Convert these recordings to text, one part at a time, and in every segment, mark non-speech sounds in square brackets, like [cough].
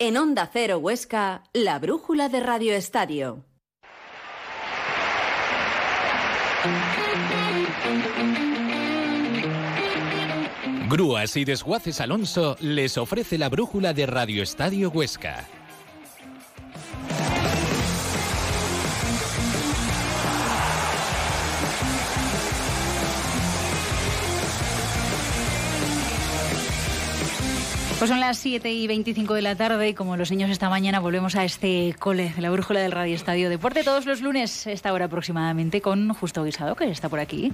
En Onda Cero Huesca, la brújula de Radio Estadio. Grúas y Desguaces Alonso les ofrece la brújula de Radio Estadio Huesca. Pues son las 7 y 25 de la tarde y como los niños esta mañana volvemos a este cole de la brújula del Radio Estadio Deporte todos los lunes, esta hora aproximadamente, con Justo Guisado, que está por aquí.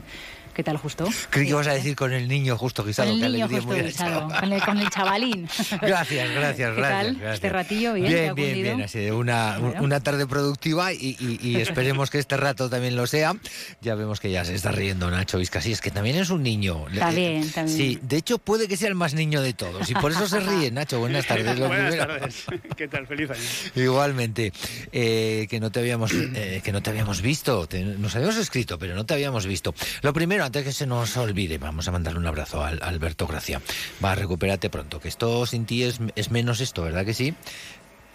¿Qué tal, Justo? Creí que ibas a decir con el niño justo guisado. Con el niño justo guisado, con el, con el chavalín. [laughs] Gracias, gracias, ¿Qué gracias. tal? gracias. Este ratillo, bien, ¿te Bien, bien, bien. Ha sido una, Bueno. una tarde productiva y, y- y esperemos que este rato también lo sea. Ya vemos que ya se está riendo Nacho Vizcas. Sí, es que también es un niño. Está Le- bien, está bien. Sí, de hecho puede que sea el más niño de todos y por eso [laughs] se ríe, Nacho. Buenas tardes. [laughs] Buenas tardes. [laughs] ¿Qué tal? Feliz año. Igualmente, eh, que no te habíamos eh, que no te habíamos visto, te- nos habíamos escrito, pero no te habíamos visto. Lo primero, antes que se nos olvide, vamos a mandarle un abrazo a Alberto Gracia. Va, recupérate pronto, que esto sin ti es, es menos esto, ¿verdad que sí?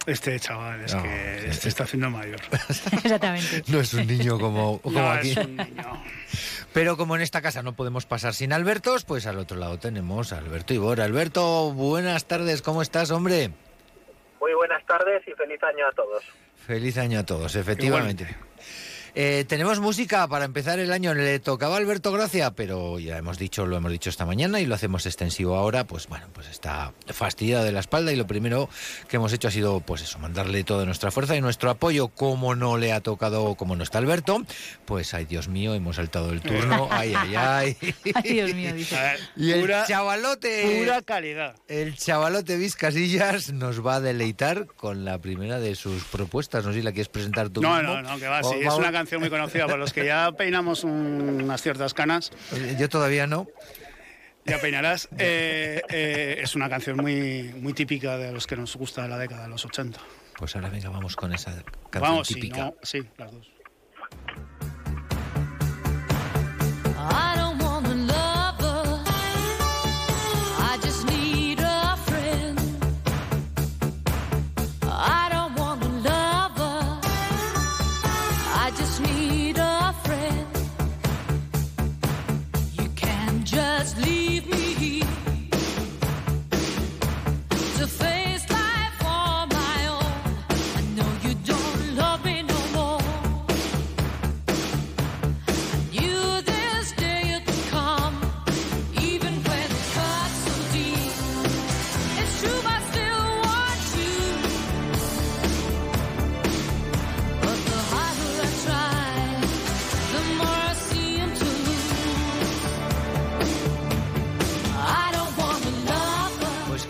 Este chaval es No, que se está haciendo mayor. [laughs] Exactamente. No es un niño como, [laughs] como No, aquí. es un niño. Pero como en esta casa no podemos pasar sin Albertos, pues al otro lado tenemos a Alberto Ibor. Alberto, buenas tardes, ¿cómo estás, hombre? Muy buenas tardes y feliz año a todos. Feliz año a todos, efectivamente. Eh, tenemos música para empezar el año. Le tocaba a Alberto Gracia, pero ya hemos dicho, lo hemos dicho esta mañana y lo hacemos extensivo ahora. Pues bueno, pues está fastidiado de la espalda y lo primero que hemos hecho ha sido, pues eso, mandarle toda nuestra fuerza y nuestro apoyo. Como no le ha tocado, como no está Alberto, pues ay Dios mío, hemos saltado el turno. [laughs] Ay, ay, ay. Ay, Dios mío, dice. Ver, Y el pura, chavalote. pura calidad. El chavalote Vizcasillas nos va a deleitar con la primera de sus propuestas. No sé si la quieres presentar tú No, mismo. no, no, que va, sí. Es una canción muy conocida por los que ya peinamos un- unas ciertas canas. Yo todavía no. Ya peinarás. Eh, eh, es una canción muy, muy típica de los que nos gusta de la década de los 80. Pues ahora venga, vamos con esa canción Vamos, sí, típica. no, sí, las dos.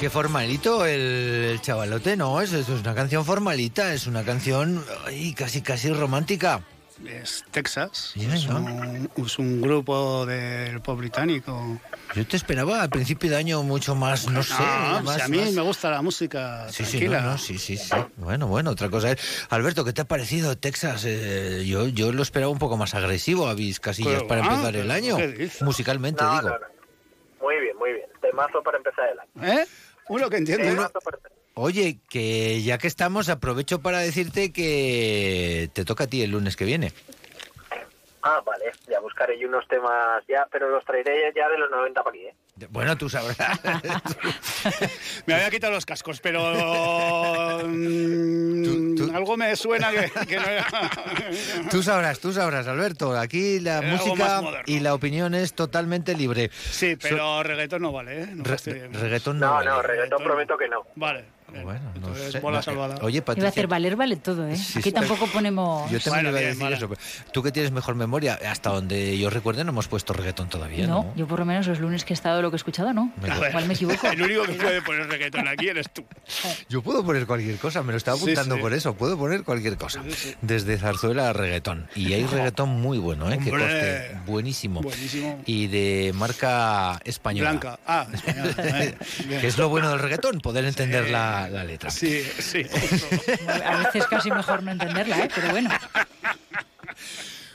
Qué formalito el, el chavalote, ¿no? Es, es una canción formalita, es una canción ay, casi casi romántica. Es Texas. Sí, es, ¿no? un, es un grupo del pop británico. Yo te esperaba al principio de año mucho más, no sé, Ah, más, si a mí más- me gusta la música Sí, sí, tranquila. no, no, sí, sí, sí. Bueno, bueno, otra cosa es... Alberto, ¿qué te ha parecido Texas? Eh, yo, yo lo esperaba un poco más agresivo a Vizcasillas Pero, para ah, empezar el año, ¿qué dices? musicalmente No, digo. no, no. Muy bien, muy bien. Temazo para empezar el año. ¿Eh? Uno que entiende. Oye, que ya que estamos, aprovecho para decirte que te toca a ti el lunes que viene. Ah, vale. Ya buscaré yo unos temas ya, pero los traeré ya de los 90 para aquí, ¿eh? Bueno, tú sabrás. [laughs] Me había quitado los cascos, pero mm, Tú- tú- algo me suena que, que no era. tú sabrás, tú sabrás, Alberto. Aquí la música y la opinión es totalmente libre. Sí, pero reggaetón no vale, ¿eh? No Re- reggaetón no. No, vale. no, reggaetón reggaetón. prometo que no. Vale. Bueno, no Entonces, sé. bola No, salvada. Oye, Iba a Patricia. hacer valer, vale todo, ¿eh? Sí, Aquí sí. tampoco ponemos... Yo también Bueno, iba a bien, decir vale. eso. pero Tú que tienes mejor memoria, hasta donde yo recuerde no hemos puesto reggaetón todavía, ¿no? No, yo por lo menos los lunes que he estado lo que he escuchado, ¿no. Me- A ver, Igual me equivoco. [laughs] El único que puede poner reggaetón aquí eres tú. Yo puedo poner cualquier cosa, me lo estaba Sí, apuntando sí. por eso, puedo poner cualquier cosa. Desde zarzuela a reggaetón. Y hay reggaetón muy bueno, ¿eh? Que Hombre. buenísimo. Buenísimo. Y de marca española. Blanca. Ah, española. [laughs] eh, bien. Que es lo bueno del reggaetón, poder entender la, la letra. Sí, sí. [laughs] A veces casi mejor no entenderla, ¿eh? Pero bueno.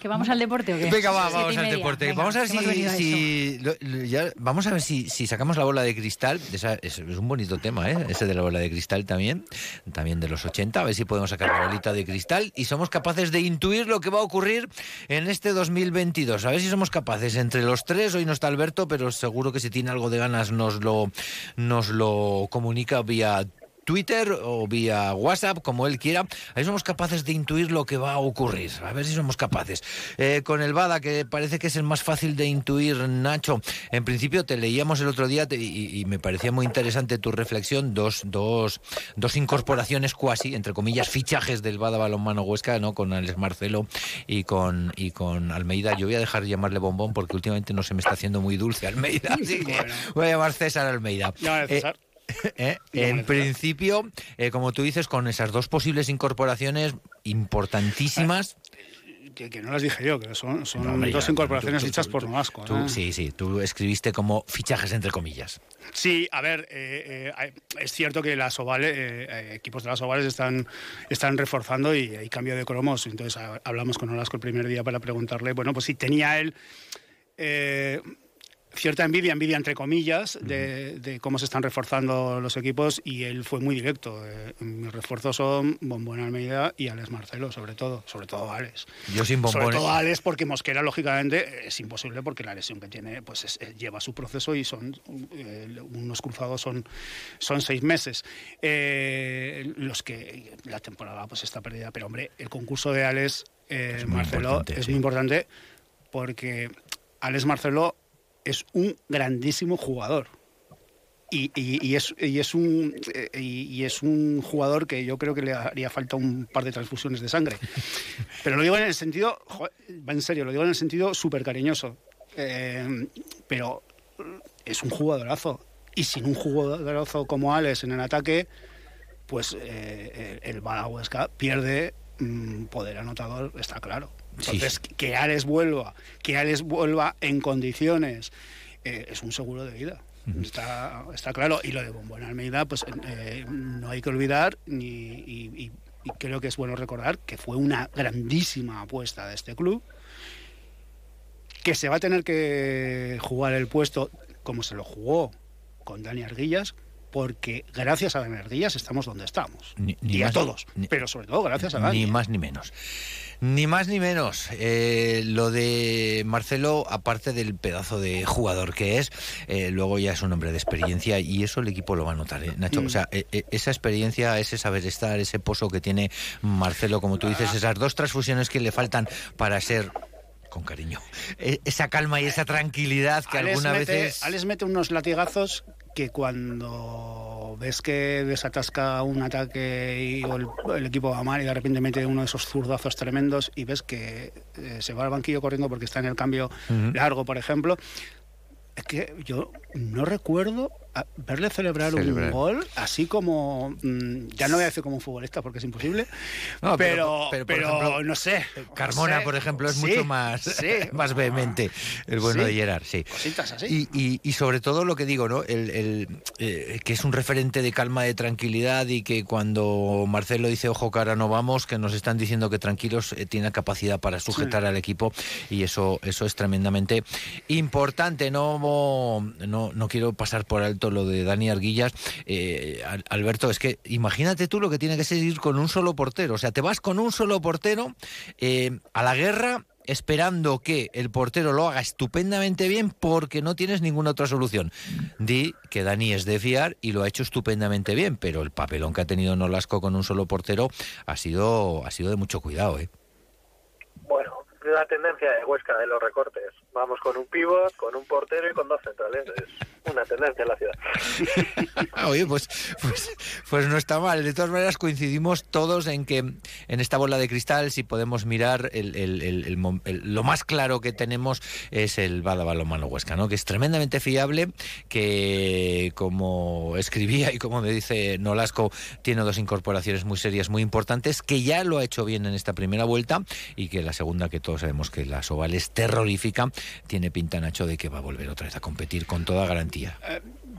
¿Que vamos al deporte o qué? Venga, va, vamos al deporte. Venga, vamos a ver si, venido a si- lo- lo- ya- vamos a ver si, si sacamos la bola de cristal. Esa- es, es un bonito tema, ¿eh? Ese de la bola de cristal también, también de los 80. A ver si podemos sacar la bolita de cristal y somos capaces de intuir lo que va a ocurrir en este 2022. A ver si somos capaces entre los tres. Hoy no está Alberto, pero seguro que si tiene algo de ganas nos lo, nos lo comunica vía Twitter o vía WhatsApp, como él quiera. Ahí somos capaces de intuir lo que va a ocurrir. A ver si somos capaces. Eh, con el Bada, que parece que es el más fácil de intuir, Nacho. En principio te leíamos el otro día te- y, y me parecía muy interesante tu reflexión. Dos, dos, dos incorporaciones cuasi, entre comillas, fichajes del Bada Balonmano Huesca, ¿no? Con Alex Marcelo y con, y con Almeida. Yo voy a dejar de llamarle bombón porque últimamente no se me está haciendo muy dulce Almeida. [laughs] Así que Bueno. voy a llamar César Almeida. Eh, César. ¿eh? [laughs] Llámale, En principio, eh, como tú dices, con esas dos posibles incorporaciones importantísimas. Que, que no las dije yo, que son, son No, hombre, dos ya, incorporaciones tú- tú- hechas tú- por Nolasco. ¿eh? sí, sí, tú escribiste como fichajes entre comillas. Sí, a ver, eh, eh, es cierto que las ovales, eh, eh, equipos de las ovales están, están reforzando y hay cambio de cromos. Entonces a- hablamos con Olasco el primer día para preguntarle, bueno, pues si tenía él eh, cierta envidia, envidia entre comillas, de, de cómo se están reforzando los equipos y él fue muy directo. Eh, mis refuerzos son Bombón Almeida y Alex Marcelo, sobre todo, sobre todo Alex. Yo sin Sobre bombones. todo Alex, porque Mosquera, lógicamente, es imposible porque la lesión que tiene pues es- eh, lleva su proceso y son eh, unos cruzados son, son seis meses. Eh, los que la temporada pues está perdida. Pero hombre, el concurso de Alex Es muy Marcelo importante, es sí. muy importante porque Alex Marcelo es un grandísimo jugador. Y, y- y es, y, es un, eh, y, es un jugador que yo creo que le haría falta un par de transfusiones de sangre. [laughs] Pero lo digo en el sentido, va en serio, lo digo en el sentido súper cariñoso. Eh, pero es un jugadorazo. Y sin un jugadorazo como Alex en el ataque, pues eh, el Huesca pierde mm, poder anotador, está claro. Sí. Entonces, que Alex vuelva, que Alex vuelva en condiciones, eh, es un seguro de vida. Está, está claro. Y lo de Bombón Almeida, pues eh, no hay que olvidar, ni, y, y- y creo que es bueno recordar que fue una grandísima apuesta de este club, que se va a tener que jugar el puesto como se lo jugó con Dani Arguillas, porque gracias a Dani Arguillas estamos donde estamos. Ni- ni y a todos, ni- pero sobre todo gracias a Dani. Ni más ni menos. Ni más ni menos. Eh, lo de Marcelo, aparte del pedazo de jugador que es, eh, luego ya es un hombre de experiencia y eso el equipo lo va a notar, ¿eh, Nacho. Mm. O sea, eh, eh, esa experiencia, ese saber estar, ese pozo que tiene Marcelo, como tú dices, esas dos transfusiones que le faltan para ser con cariño. Esa calma y esa tranquilidad que Alex algunas mete, veces. Alex mete unos latigazos que cuando ves que desatasca un ataque y o el, el equipo va mal y de repente mete uno de esos zurdazos tremendos y ves que eh, se va al banquillo corriendo porque está en el cambio largo, por ejemplo. Es que yo no recuerdo verle celebrar, Celebrar. un gol así como. mm, ya no voy a decir como un futbolista porque es imposible. No, pero- pero, pero, pero, por ejemplo, no sé. Carmona, no sé. por ejemplo, es Sí, mucho más, sí. [laughs] más vehemente, el bueno Sí. de Gerard, sí. Cositas así. Y, y- y sobre todo lo que digo, ¿no? El, el, eh, que es un referente de calma, de tranquilidad y que cuando Marcelo dice, ojo, ahora no vamos, que nos están diciendo que tranquilos, eh, tiene capacidad para sujetar al equipo y eso, eso es tremendamente importante. No, no, no quiero pasar por alto lo de Dani Arguillas. Eh, Al- Alberto, es que imagínate tú lo que tiene que ser ir con un solo portero. O sea, te vas con un solo portero eh, a la guerra esperando que el portero lo haga estupendamente bien porque no tienes ninguna otra solución. Di que Dani es de fiar y lo ha hecho estupendamente bien, pero el papelón que ha tenido Nolasco con un solo portero ha sido, ha sido de mucho cuidado, ¿eh? Bueno, la tendencia de Huesca de los recortes. Vamos con un pivot, con un portero y con dos centrales. Es una tendencia en la ciudad. [laughs] Ah, Oye, pues, pues, pues no está mal. De todas maneras, coincidimos todos en que en esta bola de cristal, si podemos mirar, el, el- el- el lo más claro que tenemos es el Bada Balonmano Huesca, ¿no? que es tremendamente fiable, que como escribía y como me dice Nolasco, tiene dos incorporaciones muy serias, muy importantes, que ya lo ha hecho bien en esta primera vuelta y que la segunda, que todos sabemos que la Soval es terrorífica, tiene pinta, Nacho, de que va a volver otra vez a competir con toda garantía.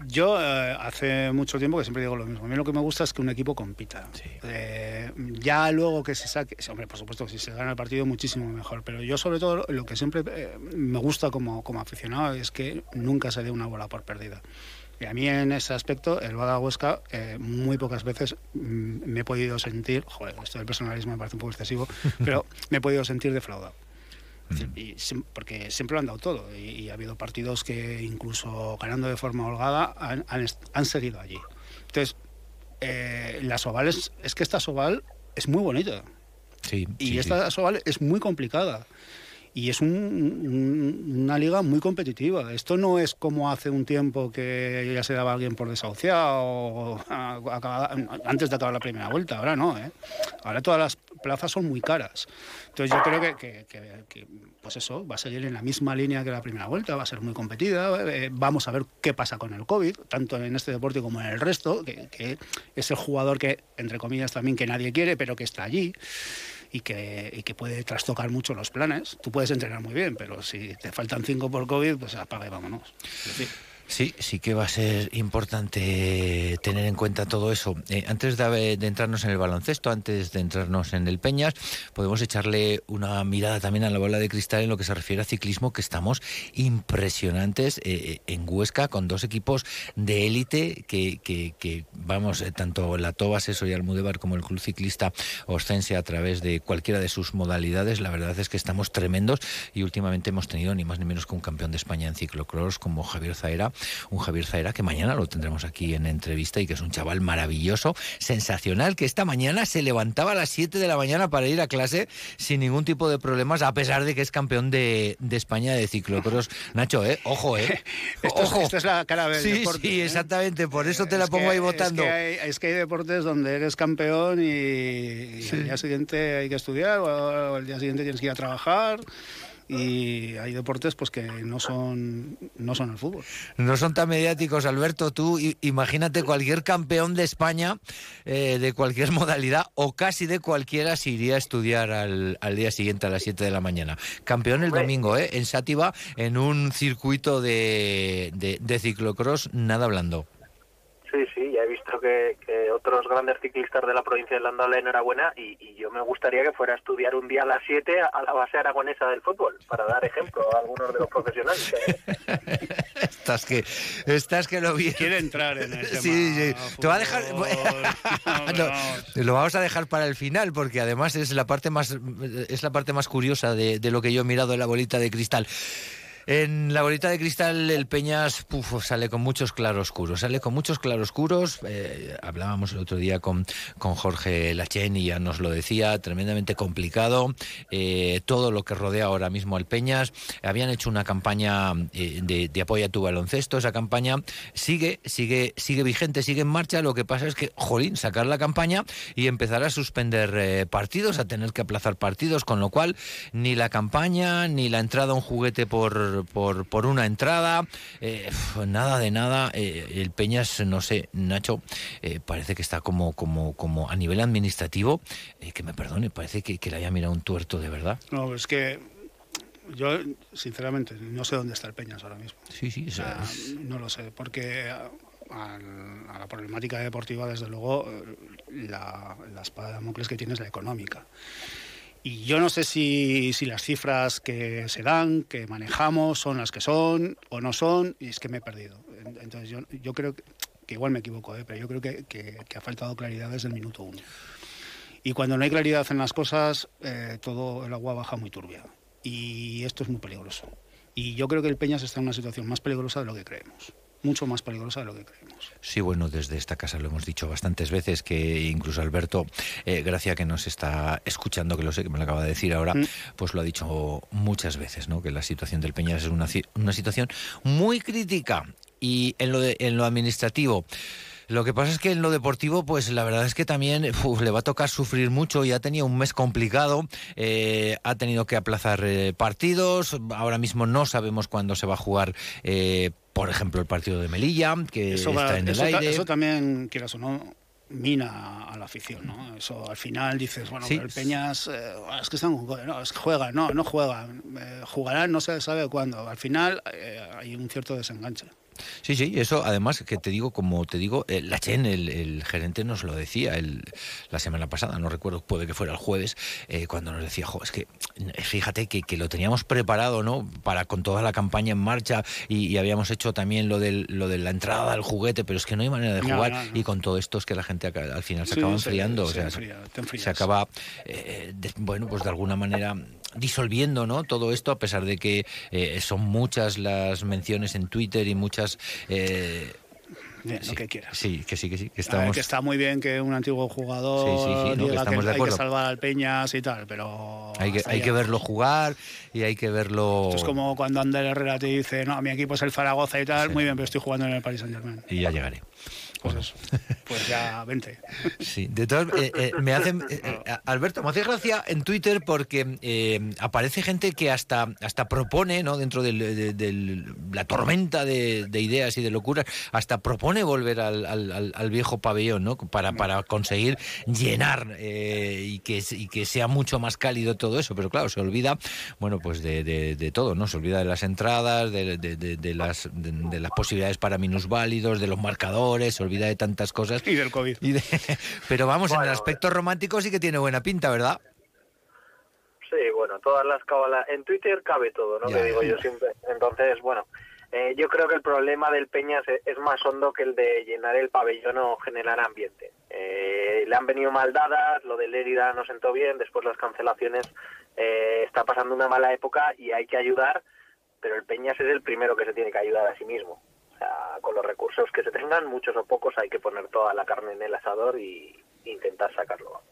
Yo eh, hace mucho tiempo que siempre digo lo mismo. A mí lo que me gusta es que un equipo compita. Eh, ya luego que se saque, hombre, por supuesto, si se gana el partido muchísimo mejor. Pero yo sobre todo lo que siempre eh, me gusta como, como aficionado es que nunca se dé una bola por perdida. Y a mí en ese aspecto, el Bada Huesca, eh, muy pocas veces mm, me he podido sentir, joder, esto del personalismo me parece un poco excesivo, [laughs] pero me he podido sentir defraudado. Y porque siempre lo han dado todo y, y ha habido partidos que incluso ganando de forma holgada han, han seguido allí. Entonces, eh, la Soval es, es que esta Soval es muy bonita Sí, y sí, sí. esta Soval es muy complicada. Y es un- un- una liga muy competitiva. Esto no es como hace un tiempo que ya se daba alguien por desahuciado o a- acabada- antes de acabar la primera vuelta. Ahora no, ¿eh? Ahora todas las plazas son muy caras. Entonces yo creo que, que- que- que, pues eso, va a seguir en la misma línea que la primera vuelta, va a ser muy competida. eh, vamos a ver qué pasa con el COVID, tanto en este deporte como en el resto, que es el jugador que, entre comillas, también que nadie quiere, pero que está allí y que, y que puede trastocar mucho los planes. Tú puedes entrenar muy bien, pero si te faltan cinco por COVID, pues apaga y vámonos. Sí, sí que va a ser importante tener en cuenta todo eso. Eh, antes de, de entrarnos en el baloncesto, antes de entrarnos en el Peñas, podemos echarle una mirada también a la bola de cristal en lo que se refiere a ciclismo, que estamos impresionantes eh, en Huesca con dos equipos de élite que, vamos, eh, tanto la Tobas, eso y Almudévar como el Club Ciclista Ostense a través de cualquiera de sus modalidades. La verdad es que estamos tremendos y últimamente hemos tenido ni más ni menos que un campeón de España en ciclocross como Javier Zaera, un Javier Zaera que mañana lo tendremos aquí en entrevista y que es un chaval maravilloso, sensacional, que esta mañana se levantaba a las 7 de la mañana para ir a clase sin ningún tipo de problemas, a pesar de que es campeón de, de España de ciclocross. [laughs] Nacho, ¿eh? Ojo, ¿eh? [laughs] Esto Ojo. esto es la cara del Sí, deporte, sí, ¿eh? exactamente, por eso te la Es pongo que- ahí votando. Es que, hay, es que hay deportes donde eres campeón y, y al día siguiente hay que estudiar o al día siguiente tienes que ir a trabajar y hay deportes pues que no son no son el fútbol. No son tan mediáticos, Alberto. Tú imagínate cualquier campeón de España eh, de cualquier [laughs] modalidad o casi de cualquiera se iría a estudiar al, al día siguiente a las 7 de la mañana. Campeón el domingo, ¿eh? En Sátiva, en un circuito de, de, de ciclocross, nada blando. Sí, sí, ya he visto que, que otros grandes ciclistas de la provincia le han dado la enhorabuena y, y yo me gustaría que fuera a estudiar un día a las 7 a la base aragonesa del fútbol, para dar ejemplo a algunos de los profesionales. ¿eh? [laughs] estás que, estás que lo vi. Quiere entrar en el [laughs] tema. Sí, sí. Te va a dejar. [laughs] No, lo vamos a dejar para el final porque además es la parte más es la parte más curiosa de, de lo que yo he mirado en la bolita de cristal. En la bolita de cristal el Peñas puf, sale con muchos claroscuros, sale con muchos claroscuros. Eh, hablábamos el otro día con, con Jorge Lachen y ya nos lo decía, tremendamente complicado. Eh, todo lo que rodea ahora mismo al Peñas. Habían hecho una campaña eh, de, de apoyo a tu baloncesto. Esa campaña sigue, sigue, sigue vigente, sigue en marcha. Lo que pasa es que, jolín, sacar la campaña y empezar a suspender eh, partidos, a tener que aplazar partidos, con lo cual ni la campaña ni la entrada a un juguete por, por, por una entrada, eh, nada de nada. Eh, el Peñas, no sé, Nacho, eh, parece que está como, como, como a nivel administrativo, eh, que me perdone, parece que, que le haya mirado un tuerto de verdad. No, es que yo sinceramente no sé dónde está el Peñas ahora mismo. Sí, sí, O sea, no lo sé, porque a, a la problemática deportiva, desde luego, la, la espada de Damocles que tiene es la económica. Y yo no sé si, las cifras que se dan, que manejamos, son las que son o no son, y es que me he perdido. En- Entonces yo, creo que, igual me equivoco, ¿eh? pero yo creo que ha faltado claridad desde el minuto uno. Y cuando no hay claridad en las cosas, eh, todo el agua baja muy turbia. Y esto es muy peligroso. Y yo creo que el Peñas está en una situación más peligrosa de lo que creemos. Mucho más peligrosa de lo que creemos. Sí, bueno, desde esta casa lo hemos dicho bastantes veces, que incluso Alberto, eh, Gracia, que nos está escuchando, que lo sé, que me lo acaba de decir ahora, Mm. pues lo ha dicho muchas veces, ¿no? Que la situación del Peñas es una, una situación muy crítica. Y en lo, de- en lo administrativo, lo que pasa es que en lo deportivo, pues la verdad es que también uf, le va a tocar sufrir mucho y ha tenido un mes complicado, eh, ha tenido que aplazar eh, partidos, ahora mismo no sabemos cuándo se va a jugar, eh, por ejemplo, el partido de Melilla, que Eso, está va- en el eso ta- aire. eso también, quieras o no, mina a la afición, ¿no? Eso al final dices, bueno, Sí. el Peñas, eh, es que están no, es que juegan, no, no juegan, eh, jugarán, no se sabe cuándo. Al final eh, hay un cierto desenganche. Sí, sí, eso además que te digo, como te digo, eh, la Chen, el, el gerente nos lo decía el, la semana pasada, no recuerdo, puede que fuera el jueves, eh, cuando nos decía, jo, es que eh, fíjate que, que lo teníamos preparado, ¿no? Para con toda la campaña en marcha y, y habíamos hecho también lo, del, lo de la entrada del juguete, pero es que no hay manera de jugar no, no. y con todo esto es que la gente al final se Sí, acaba se- enfriando, se o sea, enfría, te enfrías. se acaba, eh, de- bueno, pues de alguna manera disolviendo no todo esto a pesar de que eh, son muchas las menciones en Twitter y muchas eh, Bien, sí, lo que quieras. sí que sí que sí que ver, que está muy bien que un antiguo jugador Sí, sí, sí, no, que diga que, estamos de hay que salvar al Peñas y tal, pero... hay que hay que verlo jugar y hay que verlo Esto es como cuando Ander Herrera te dice, no, mi equipo es el Zaragoza y tal, muy bien, pero estoy jugando en el Paris Saint Germain. y ya llegaré Pues eso. [laughs] Pues ya, vente. Sí, de todas eh, eh, me hace [laughs] eh, Alberto, me hace gracia en Twitter porque aparece gente que hasta hasta propone, ¿no? Dentro de, la tormenta de, de ideas y de locuras, hasta propone volver al, al- al- al viejo pabellón, ¿no? Para, para conseguir llenar y, que, y que sea mucho más cálido todo eso. Pero claro, se olvida, bueno, pues de, de- de todo, ¿no? Se olvida de las entradas, de, las, de, de las posibilidades para minusválidos, de los marcadores, se olvida de tantas cosas. Y del COVID. Y de- [laughs] pero vamos, en el aspecto romántico sí que tiene buena pinta, ¿verdad? Sí, bueno, todas las cábalas. En Twitter cabe todo, ¿no? Ya, que digo ya. yo siempre. Entonces, bueno, eh, yo creo que el problema del Peñas es, es más hondo que el de llenar el pabellón o generar ambiente. Eh, le han venido mal dadas, lo de Lérida no sentó bien, después las cancelaciones, eh, está pasando una mala época y hay que ayudar, pero el Peñas es el primero que se tiene que ayudar a sí mismo. Con los recursos que se tengan, muchos o pocos, hay que poner toda la carne en el asador y intentar sacarlo.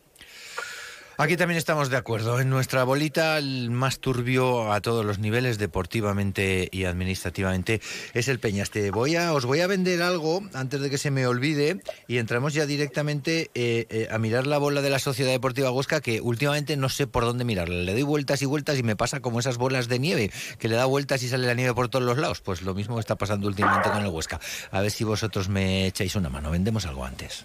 Aquí también estamos de acuerdo. En nuestra bolita, el más turbio a todos los niveles, deportivamente y administrativamente, es el Peñas. Te voy a, os voy a vender algo antes de que se me olvide y entramos ya directamente eh, eh, a mirar la bola de la Sociedad Deportiva Huesca, que últimamente no sé por dónde mirarla. Le doy vueltas y vueltas y me pasa como esas bolas de nieve, que le da vueltas y sale la nieve por todos los lados. Pues lo mismo está pasando últimamente con el Huesca. A ver si vosotros me echáis una mano. Vendemos algo antes.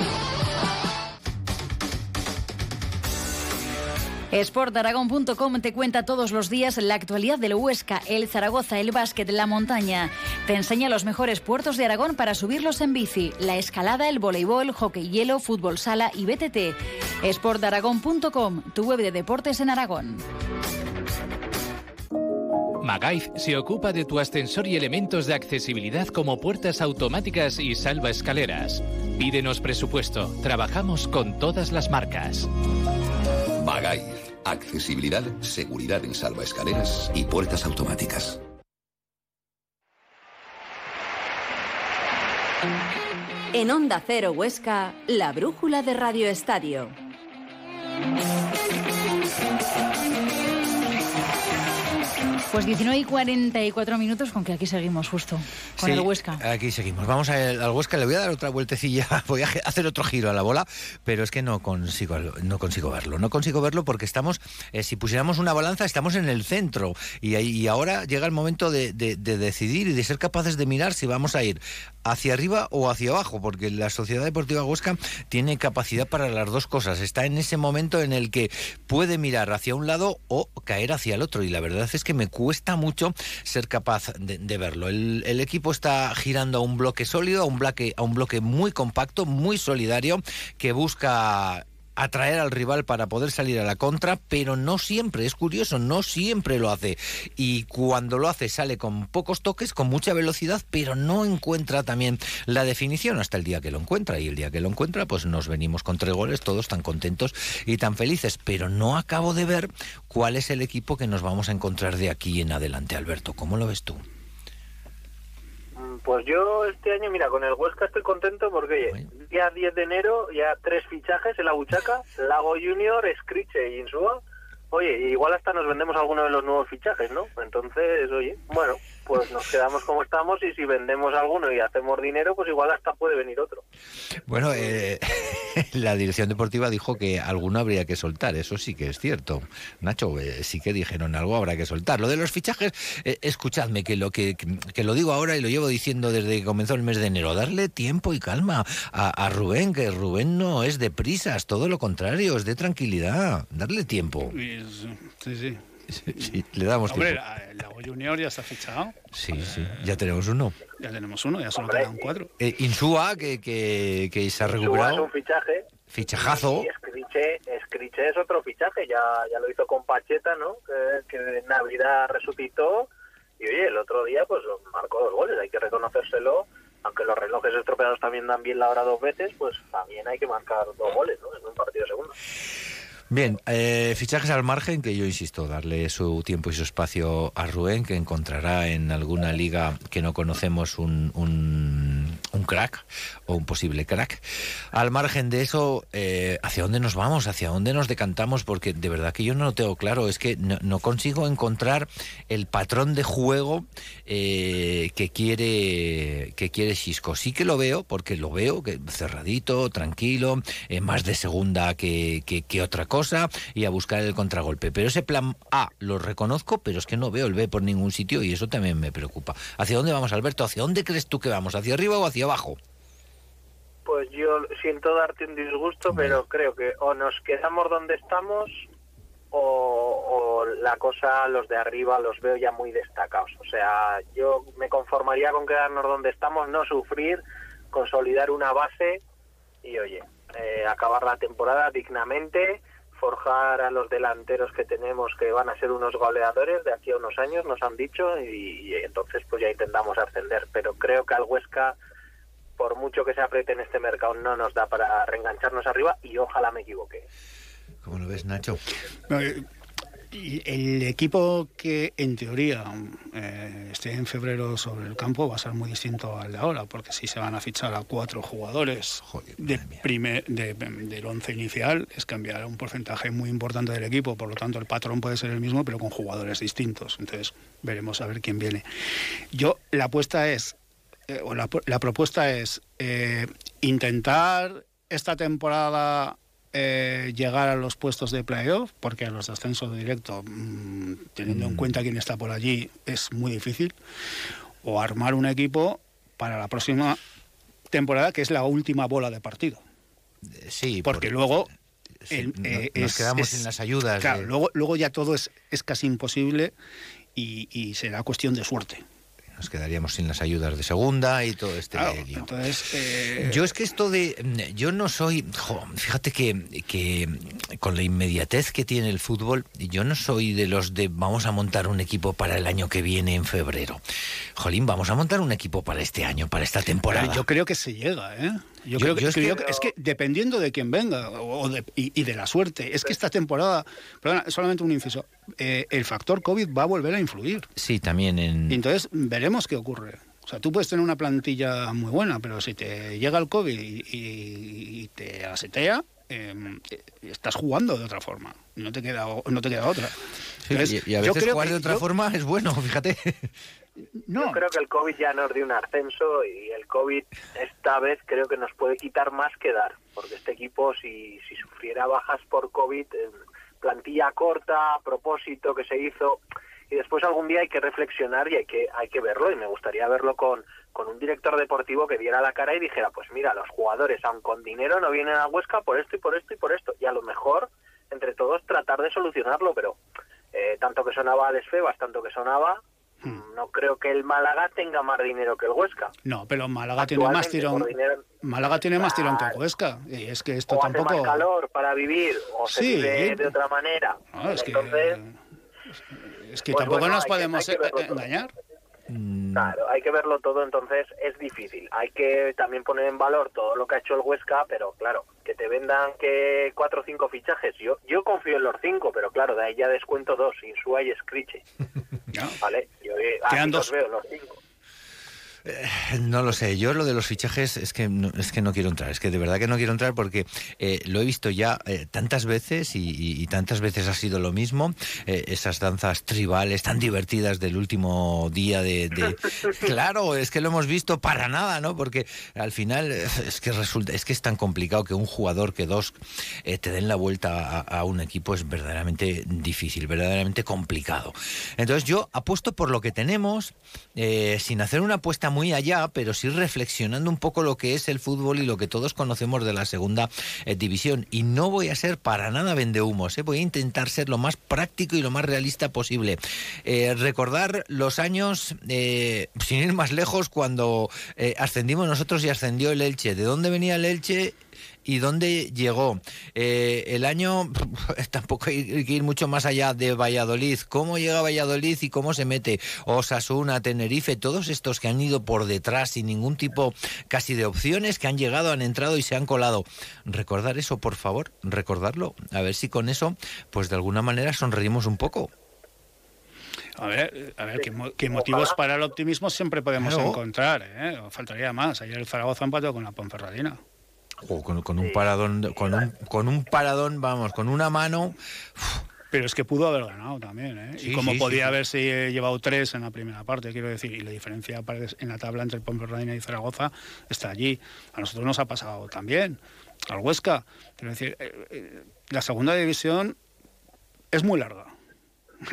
Sportaragón.com te cuenta todos los días la actualidad del Huesca, el Zaragoza, el básquet, la montaña. Te enseña los mejores puertos de Aragón para subirlos en bici, la escalada, el voleibol, hockey hielo, fútbol sala y BTT. Sportaragón.com, tu web de deportes en Aragón. Magaif se ocupa de tu ascensor y elementos de accesibilidad como puertas automáticas y salva escaleras. Pídenos presupuesto. Trabajamos con todas las marcas. Magaif. Accesibilidad, seguridad en salvaescaleras y puertas automáticas. En Onda Cero Huesca, la brújula de Radio Estadio. Pues 19 y 44 minutos con que aquí seguimos justo, con Sí, el Huesca. Aquí seguimos. Vamos a- al Huesca. Le voy a dar otra vueltecilla. [laughs] Voy a hacer otro giro a la bola, pero es que no consigo, no consigo verlo. No consigo verlo porque estamos, eh, si pusiéramos una balanza, estamos en el centro. Y, y ahora llega el momento de, de- de decidir y de ser capaces de mirar si vamos a ir hacia arriba o hacia abajo, porque la Sociedad Deportiva Huesca tiene capacidad para las dos cosas. Está en ese momento en el que puede mirar hacia un lado o caer hacia el otro. Y la verdad es que me cuesta mucho ser capaz de, de verlo. El, el equipo está girando a un bloque sólido, a un bloque, a un bloque muy compacto, muy solidario, que busca atraer al rival para poder salir a la contra, pero no siempre, es curioso, no siempre lo hace. Y cuando lo hace sale con pocos toques, con mucha velocidad, pero no encuentra también la definición hasta el día que lo encuentra. Y el día que lo encuentra, pues nos venimos con tres goles, todos tan contentos y tan felices. Pero no acabo de ver cuál es el equipo que nos vamos a encontrar de aquí en adelante, Alberto. ¿Cómo lo ves tú? Mm, Pues yo este año, mira, con el Huesca estoy contento porque, oye, Bueno. día 10 de enero, ya tres fichajes en la buchaca, Lago Junior, Scriche y Insúa. Oye, igual hasta nos vendemos alguno de los nuevos fichajes, ¿no? Entonces, oye, bueno, pues nos quedamos como estamos y si vendemos alguno y hacemos dinero, pues igual hasta puede venir otro. Bueno, eh, [laughs] la dirección deportiva dijo que alguno habría que soltar, eso sí que es cierto. Nacho, eh, sí que dijeron algo habrá que soltar. Lo de los fichajes, eh, escuchadme, que lo que, que lo digo ahora y lo llevo diciendo desde que comenzó el mes de enero, darle tiempo y calma a, a Rubén, que Rubén no es de prisas, todo lo contrario, es de tranquilidad, darle tiempo. Sí, sí. [laughs] Sí, le damos Hombre, tiempo. la- el Lago Junior ya está fichado. Sí, sí, ya tenemos uno. Ya tenemos uno, ya solo Hombre, quedan cuatro. Eh, Insúa, que, que, que se ha Suba es recuperado, un fichaje. fichajazo. Y Escriche, Escriche es otro fichaje, ya, ya lo hizo con Pacheta, ¿no? Que, que en Navidad resucitó y oye, el otro día pues marcó dos goles, hay que reconocérselo, aunque los relojes estropeados también dan bien la hora dos veces, pues también hay que marcar dos goles, ¿no? En un partido segundo. Bien, eh, fichajes al margen, que yo insisto, darle su tiempo y su espacio a Rubén, que encontrará en alguna liga que no conocemos un, un, un crack o un posible crack. Al margen de eso, eh, ¿hacia dónde nos vamos? ¿Hacia dónde nos decantamos? Porque de verdad que yo no lo tengo claro, es que no, no consigo encontrar el patrón de juego eh, que quiere que quiere Xisco. Sí que lo veo, porque lo veo que cerradito, tranquilo, eh, más de segunda que, que, que otra cosa y a buscar el contragolpe. Pero ese plan A lo reconozco, pero es que no veo el B por ningún sitio y eso también me preocupa. ¿Hacia dónde vamos, Alberto? ¿Hacia dónde crees tú que vamos? ¿Hacia arriba o hacia abajo? Pues yo siento darte un disgusto, pero creo que o nos quedamos donde estamos o, o la cosa, los de arriba los veo ya muy destacados. O sea, yo me conformaría con quedarnos donde estamos, no sufrir, consolidar una base y, oye, eh, acabar la temporada dignamente, forjar a los delanteros que tenemos que van a ser unos goleadores de aquí a unos años, nos han dicho, y, y entonces pues ya intentamos ascender. Pero creo que al Huesca por mucho que se apriete en este mercado, no nos da para reengancharnos arriba y ojalá me equivoque. ¿Cómo lo ves, Nacho? Eh, y El equipo que en teoría eh, esté en febrero sobre el campo va a ser muy distinto al de ahora, porque si se van a fichar a cuatro jugadores Joder, de madre mía. primer- de- del once inicial, es cambiar un porcentaje muy importante del equipo, por lo tanto el patrón puede ser el mismo, pero con jugadores distintos. Entonces veremos a ver quién viene. Yo, la apuesta es, eh, o la, la propuesta es eh, intentar esta temporada eh, llegar a los puestos de playoff, porque a los de ascenso directo, mm, teniendo en cuenta quién está por allí, es muy difícil, o armar un equipo para la próxima temporada, que es la última bola de partido. Eh, Sí, Porque por- luego... sí, el- no- eh, nos es- quedamos sin las ayudas. Claro, de- luego, luego ya todo es, es casi imposible y, y será cuestión de suerte. Nos quedaríamos sin las ayudas de segunda y todo este Claro, lío. entonces, eh, Yo es que esto de... Yo no soy... jo, fíjate que, que con la inmediatez que tiene el fútbol, yo no soy de los de vamos a montar un equipo para el año que viene en febrero. Jolín, vamos a montar un equipo para este año, para esta temporada. yo creo que se llega, ¿eh? Yo, Yo- creo que, yo es que que- yo- es que dependiendo de quién venga o de- y, y de la suerte, es que esta temporada, perdona, solamente un inciso, eh, el factor COVID va a volver a influir. Sí, también en... Entonces veremos qué ocurre. O sea, tú puedes tener una plantilla muy buena, pero si te llega el COVID y, y- y te asetea, eh, eh, estás jugando de otra forma. No te queda, o- no te queda otra. Sí, Entonces, y, y a yo veces creo jugar que- de otra yo- forma es bueno, fíjate. No, Yo creo que el COVID ya nos dio un ascenso y el COVID esta vez creo que nos puede quitar más que dar, porque este equipo si, si sufriera bajas por COVID, eh, plantilla corta, a propósito que se hizo, y después algún día hay que reflexionar y hay que, hay que verlo, y me gustaría verlo con, con un director deportivo que diera la cara y dijera, pues mira, los jugadores, aun con dinero, no vienen a Huesca por esto y por esto y por esto, y a lo mejor entre todos tratar de solucionarlo, pero eh, tanto que sonaba Desfebas, tanto que sonaba, no creo que el Málaga tenga más dinero que el Huesca. no, pero Málaga tiene más tirón. dinero- Málaga tiene más tirón que Claro. Huesca. Y es que esto o hace tampoco. más calor para vivir, o se Sí. vive de otra manera. No, es que, Entonces, es que pues tampoco bueno, nos que- podemos que engañar. Mm, claro, hay que verlo todo, entonces es difícil. Hay que también poner en valor todo lo que ha hecho el Huesca, pero claro, que te vendan que cuatro o cinco fichajes. Yo yo confío en los cinco, pero claro, de ahí ya descuento dos, Insúa y Scriche. [laughs] ¿Vale? Yo eh, Quedan dos. los veo, los cinco. No lo sé, yo lo de los fichajes es que no, es que no quiero entrar, es que de verdad que no quiero entrar porque eh, lo he visto ya eh, tantas veces y, y- y tantas veces ha sido lo mismo, eh, esas danzas tribales tan divertidas del último día de, de- [laughs] Claro, es que lo hemos visto para nada, ¿no? Porque al final eh, es que resulta, es que es tan complicado que un jugador que dos eh, te den la vuelta a, a un equipo es verdaderamente difícil, verdaderamente complicado. Entonces yo apuesto por lo que tenemos, eh, sin hacer una apuesta muy allá, pero sí reflexionando un poco lo que es el fútbol y lo que todos conocemos de la segunda eh, división. Y no voy a ser para nada vendehumos, ¿eh? voy a intentar ser lo más práctico y lo más realista posible. Eh, recordar los años, eh, sin ir más lejos, cuando ascendimos nosotros y ascendió el Elche. ¿De dónde venía el Elche? Y dónde llegó. Eh, el año, [laughs] tampoco hay que ir mucho más allá de Valladolid. ¿Cómo llega Valladolid y cómo se mete? Osasuna, Tenerife, todos estos que han ido por detrás sin ningún tipo casi de opciones, que han llegado, han entrado y se han colado. Recordar eso, por favor, recordarlo. A ver si con eso, pues de alguna manera sonreímos un poco. A ver, a ver ¿qué, mo- qué motivos para el optimismo siempre podemos Claro. encontrar, ¿eh? Faltaría más. Ayer el Zaragoza empató con la Ponferradina. O con, con un paradón, con un, con un paradón, vamos, con una mano. Pero es que pudo haber ganado también, ¿eh? Sí, y como sí, podía sí. haberse llevado tres en la primera parte, quiero decir, y la diferencia en la tabla entre el Ponferradina y Zaragoza está allí. A nosotros nos ha pasado también, al Huesca. Quiero decir, eh, eh, la segunda división es muy larga.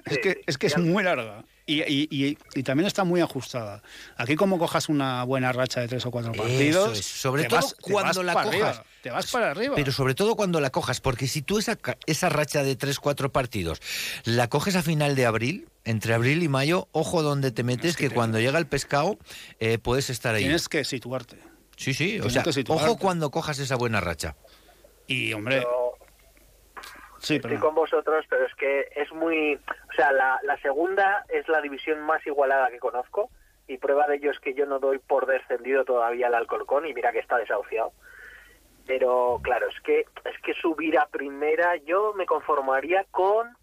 Es que es, que es muy larga. Y, y- y- y también está muy ajustada. Aquí como cojas una buena racha de tres o cuatro Eso partidos, es, sobre todo vas- cuando la cojas. arriba, te vas para arriba. Pero sobre todo cuando la cojas, porque si tú esa, ca- esa racha de 3-4 partidos la coges a final de abril, entre abril y mayo, ojo donde te metes, que que, te- cuando llega el pescado eh, puedes estar ahí. Tienes que situarte. Sí, sí, o tienes sea, ojo cuando cojas esa buena racha. Y, hombre, sí, estoy con vosotros, pero es que es muy... O sea, la, la segunda es la división más igualada que conozco y prueba de ello es que yo no doy por descendido todavía al Alcorcón y mira que está desahuciado. Pero claro, es que es que subir a primera yo me conformaría con,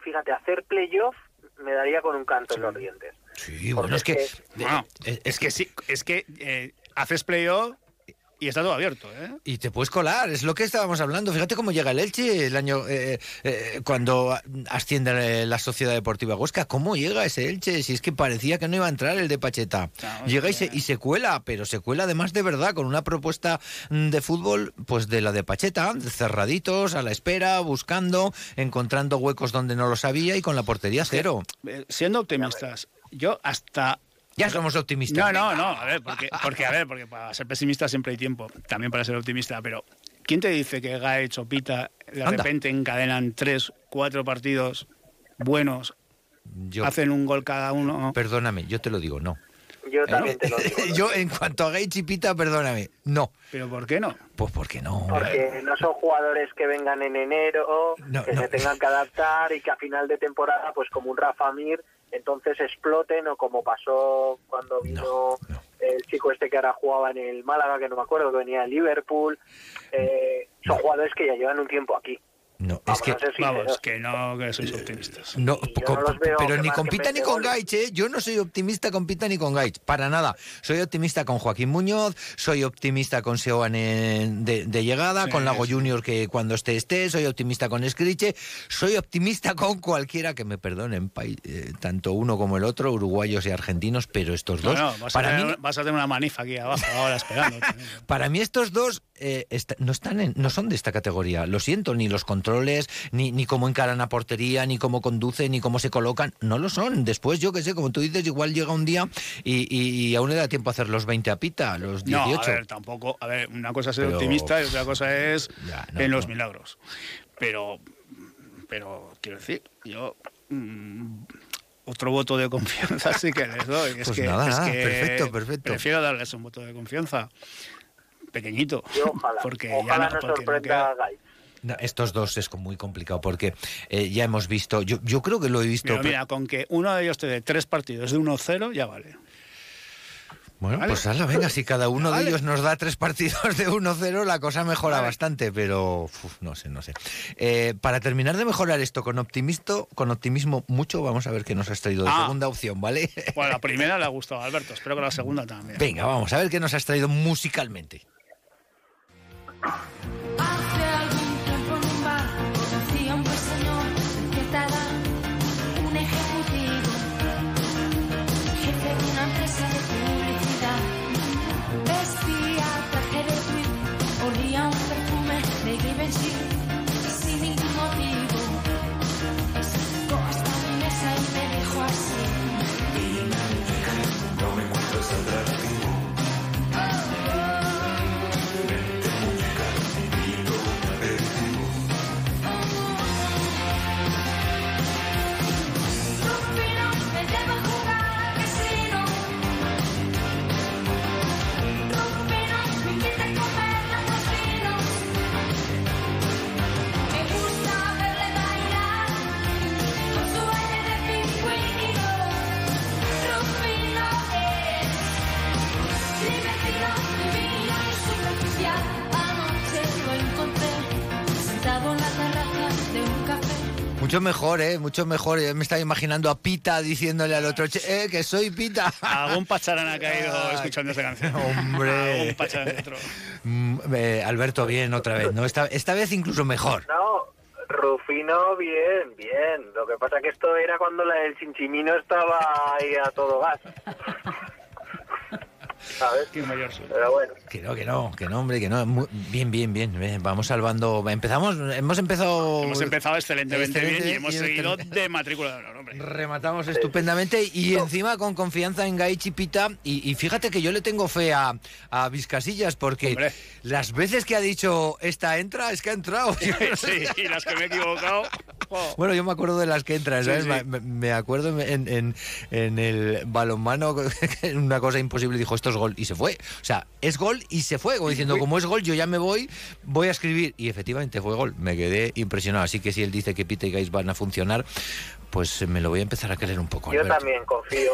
fíjate, hacer playoff me daría con un canto en los dientes. Sí, Porque bueno, es que... es Bueno, eh, es que sí, es que eh, haces playoff y está todo abierto, ¿eh? Y te puedes colar, es lo que estábamos hablando. Fíjate cómo llega el Elche el año eh, eh, cuando asciende la Sociedad Deportiva Huesca. ¿Cómo llega ese Elche? Si es que parecía que no iba a entrar el de Pacheta. Claro, llega y se, y se cuela, pero se cuela además de verdad con una propuesta mm, de fútbol pues de la de Pacheta, cerraditos, a la espera, buscando, encontrando huecos donde no los había y con la portería cero. Eh, Siendo optimistas, yo hasta Ya somos optimistas. No, no, no, a ver, porque, porque, a ver, porque para ser pesimista siempre hay tiempo, también para ser optimista, pero ¿quién te dice que Gaet o Pita de Anda. repente encadenan tres, cuatro partidos buenos, Yo, hacen un gol cada uno? perdóname, yo te lo digo, no. Yo también te lo digo. [laughs] ¿no? yo, en cuanto a Gates y Pita, perdóname, no. ¿Pero por qué no? Pues porque no. Porque no son jugadores que vengan en enero, No, que no. se tengan que adaptar y que a final de temporada, pues como un Rafa Mir, entonces exploten o como pasó cuando vino No, no. el chico este que ahora jugaba en el Málaga, que no me acuerdo, que venía de Liverpool. Eh, son jugadores que ya llevan un tiempo aquí. No, es que a Vamos, sinceros. que no, que sois optimistas. no, con- pero ni con Pita ni 20 con. Gaich, ¿eh? Yo no soy optimista con Pita ni con Gaich, para nada. Soy optimista con Joaquín Muñoz, soy optimista con Seoane de, de llegada, Sí, con Lago sí. Junior que cuando esté esté, soy optimista con Escriche, soy optimista con cualquiera que me perdonen, eh, tanto uno como el otro, uruguayos y argentinos, pero estos dos, no, vas, a para tener, mí vas a tener una manifa aquí abajo ahora esperando. [laughs] Para mí estos dos eh, no están en- no son de esta categoría. Lo siento, ni los controles, ni, ni cómo encaran a portería, ni cómo conducen, ni cómo se colocan. No lo son. Después, yo que sé, como tú dices, igual llega un día y, y- y aún le da tiempo a hacer los 20 a pita, los No, 18. a ver, tampoco. A ver, una cosa es ser Pero- optimista y otra cosa es Ya, no, en los no. milagros. Pero, pero quiero decir, yo mm, otro voto de confianza sí que les doy. Es Pues que, nada, es nada, que perfecto, perfecto. Prefiero darles un voto de confianza pequeñito. Y ojalá, porque ya no, nos. No, estos dos es muy complicado porque eh, ya hemos visto, yo, yo creo que lo he visto. Pero mira, con que uno de ellos te dé tres partidos de 1-0, ya vale. Bueno, Vale. pues hazlo, venga, si cada uno de ellos nos da tres partidos de 1-0, la cosa mejora Vale. bastante, pero uf, no sé, no sé. Eh, para terminar de mejorar esto con optimismo, con optimismo mucho, vamos a ver qué nos has traído de Ah. segunda opción, ¿vale? [laughs] Bueno, la primera le ha gustado a Alberto, espero que la segunda también. Venga, vamos a ver qué nos has traído musicalmente. Mucho mejor, ¿eh? Mucho mejor. Yo me estaba imaginando a Pita diciéndole al otro, "Che, eh, que soy Pita. [laughs] Algún pacharán ha caído Ay, escuchando esta canción. [laughs] hombre. Algún pacharán dentro. Mm, eh, Alberto, bien, otra vez. ¿no? Esta, esta vez incluso mejor. No, Rufino, bien, bien. Lo que pasa que esto era cuando la del Chinchimino estaba ahí a todo gas. ¿Sabes? Qué mayor soy. Pero bueno. Que no, que no, que no, hombre, que no. Bien, bien, bien. bien, Vamos salvando. Empezamos, hemos empezado. Hemos empezado excelentemente Excelente bien y hemos y seguido excelente. de matrícula de honor, hombre. Rematamos estupendamente y encima con confianza en Gaichi Pita. Y, y fíjate que yo le tengo fe a, a Vizcasillas porque Hombre. las veces que ha dicho esta entra es que ha entrado. [laughs] Sí, y las que me he equivocado. Bueno, yo me acuerdo de las que entran, ¿sabes? sí. Me, me acuerdo en, en- en el balonmano, [laughs] una cosa imposible, dijo, esto es gol, y se fue. O sea, es gol y se fue, como diciendo, como es gol, yo ya me voy, voy a escribir. Y efectivamente fue gol, me quedé impresionado. Así que si él dice que Pita y Gais van a funcionar, pues eh, me lo voy a empezar a querer un poco. Yo Alberto. también confío,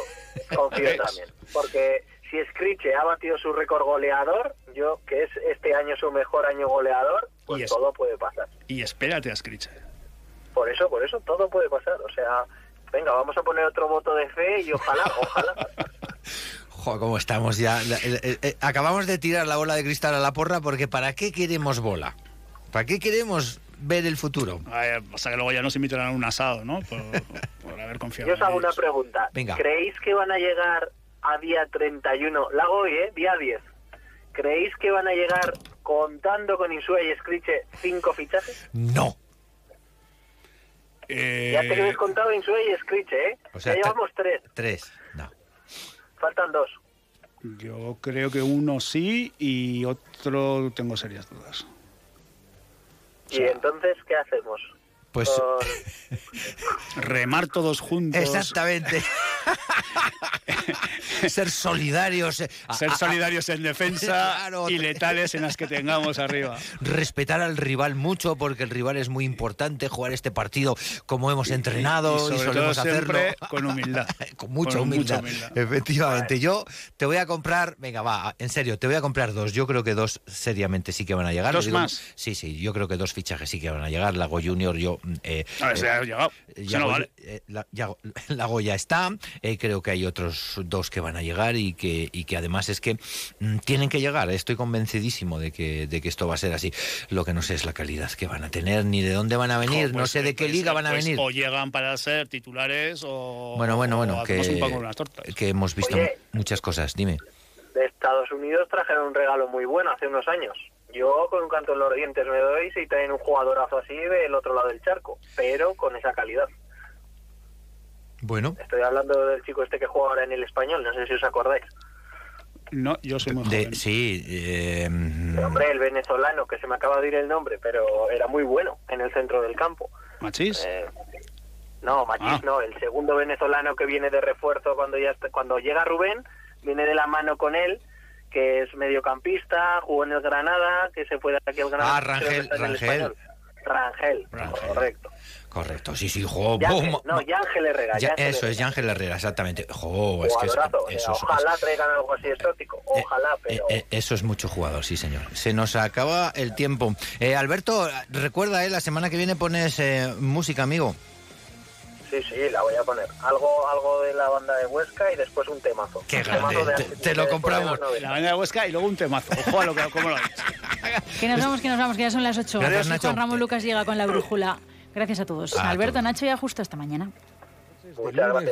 confío también. Porque si Scriche ha batido su récord goleador, yo que es este año su mejor año goleador, pues Y es- todo puede pasar. Y espérate a Screech. Por eso, por eso, todo puede pasar. O sea, venga, vamos a poner otro voto de fe y ojalá, ojalá. [laughs] Jo, cómo estamos ya. Acabamos de tirar la bola de cristal a la porra porque ¿para qué queremos bola? ¿Para qué queremos ver el futuro? Ay, pasa que luego ya nos invitarán a un asado, ¿no? Por, por haber confiado Yo os hago una pregunta. Venga. ¿Creéis que van a llegar a día 31? La hago hoy, ¿eh? Día 10. ¿Creéis que van a llegar contando con Insua y Scriche cinco fichajes? No. Eh, Ya tenéis contado Insua y Scriche, ¿eh? O sea, ya llevamos tres. Tres. Faltan dos. Yo creo que uno sí y otro tengo serias dudas. Y entonces, ¿qué hacemos? Pues [laughs] Remar todos juntos. exactamente. [laughs] Ser solidarios. eh, Ser solidarios en defensa Claro. y letales en las que tengamos arriba. [laughs] respetar al rival mucho porque el rival es muy importante jugar este partido como hemos entrenado y, sobre solemos todo hacerlo siempre con humildad. con mucha Con humildad. mucha humildad. efectivamente yo te voy a comprar venga va en serio te voy a comprar dos yo creo que dos seriamente sí que van a llegar ¿Dos digo- más? sí sí yo creo que dos fichajes sí que van a llegar Lago Junior yo eh, A ver, se ha llegado. eh, Se no Yago- vale. eh, la- Yago- [laughs] Lago ya está, eh, creo que hay otros dos que van a llegar y que, y que además es que mm, tienen que llegar. Estoy convencidísimo de que, de que esto va a ser así. Lo que no sé es la calidad que van a tener, ni de dónde van a venir, no pues, sé de qué pues, liga van a pues, venir. O llegan para ser titulares o. Bueno, bueno, bueno, que, hemos visto Oye. muchas cosas. Dime. de Estados Unidos trajeron un regalo muy bueno hace unos años. Yo con un canto en los dientes me doy si traen un jugadorazo así del otro lado del charco, pero con esa calidad. Bueno, Estoy hablando del chico este que juega ahora en el español, no sé si os acordáis. No, yo soy muy de, joven. sí, eh, El hombre, el venezolano, que se me acaba de ir el nombre, pero era muy bueno en el centro del campo. ¿Machís? Eh, no, Machís Ah. no, el segundo venezolano que viene de refuerzo cuando ya está- cuando llega Rubén, viene de la mano con él, que es mediocampista, jugó en el Granada, que se fue de aquí al Granada. Ah, Rangel, Rangel. Rangel, Rangel. correcto. Correcto, sí, sí, jo, no, Yángel Herrera. Ya- eso es. Yángel Herrera, exactamente. Jo, es que es- sea, eso, es- ojalá traigan algo así exótico. Eh, Ojalá, eh, pero. eh, eso es mucho jugador, sí, señor. Se nos acaba el tiempo. Eh, Alberto, recuerda, eh, la semana que viene pones eh, música, amigo. Sí, sí, la voy a poner. Algo algo de la banda de Huesca y después un temazo. Qué Un temazo grande, de- te- te lo compramos. de los 90. La banda de Huesca y luego un temazo. Ojo a lo que, cómo lo dices. [laughs] Que nos vamos, que nos vamos, que ya son las 8. Gracias, Juan Nacho. Ramón Lucas llega con la brújula. Gracias a todos. A Alberto, todos. Nacho, ya justo hasta mañana. Muchas gracias.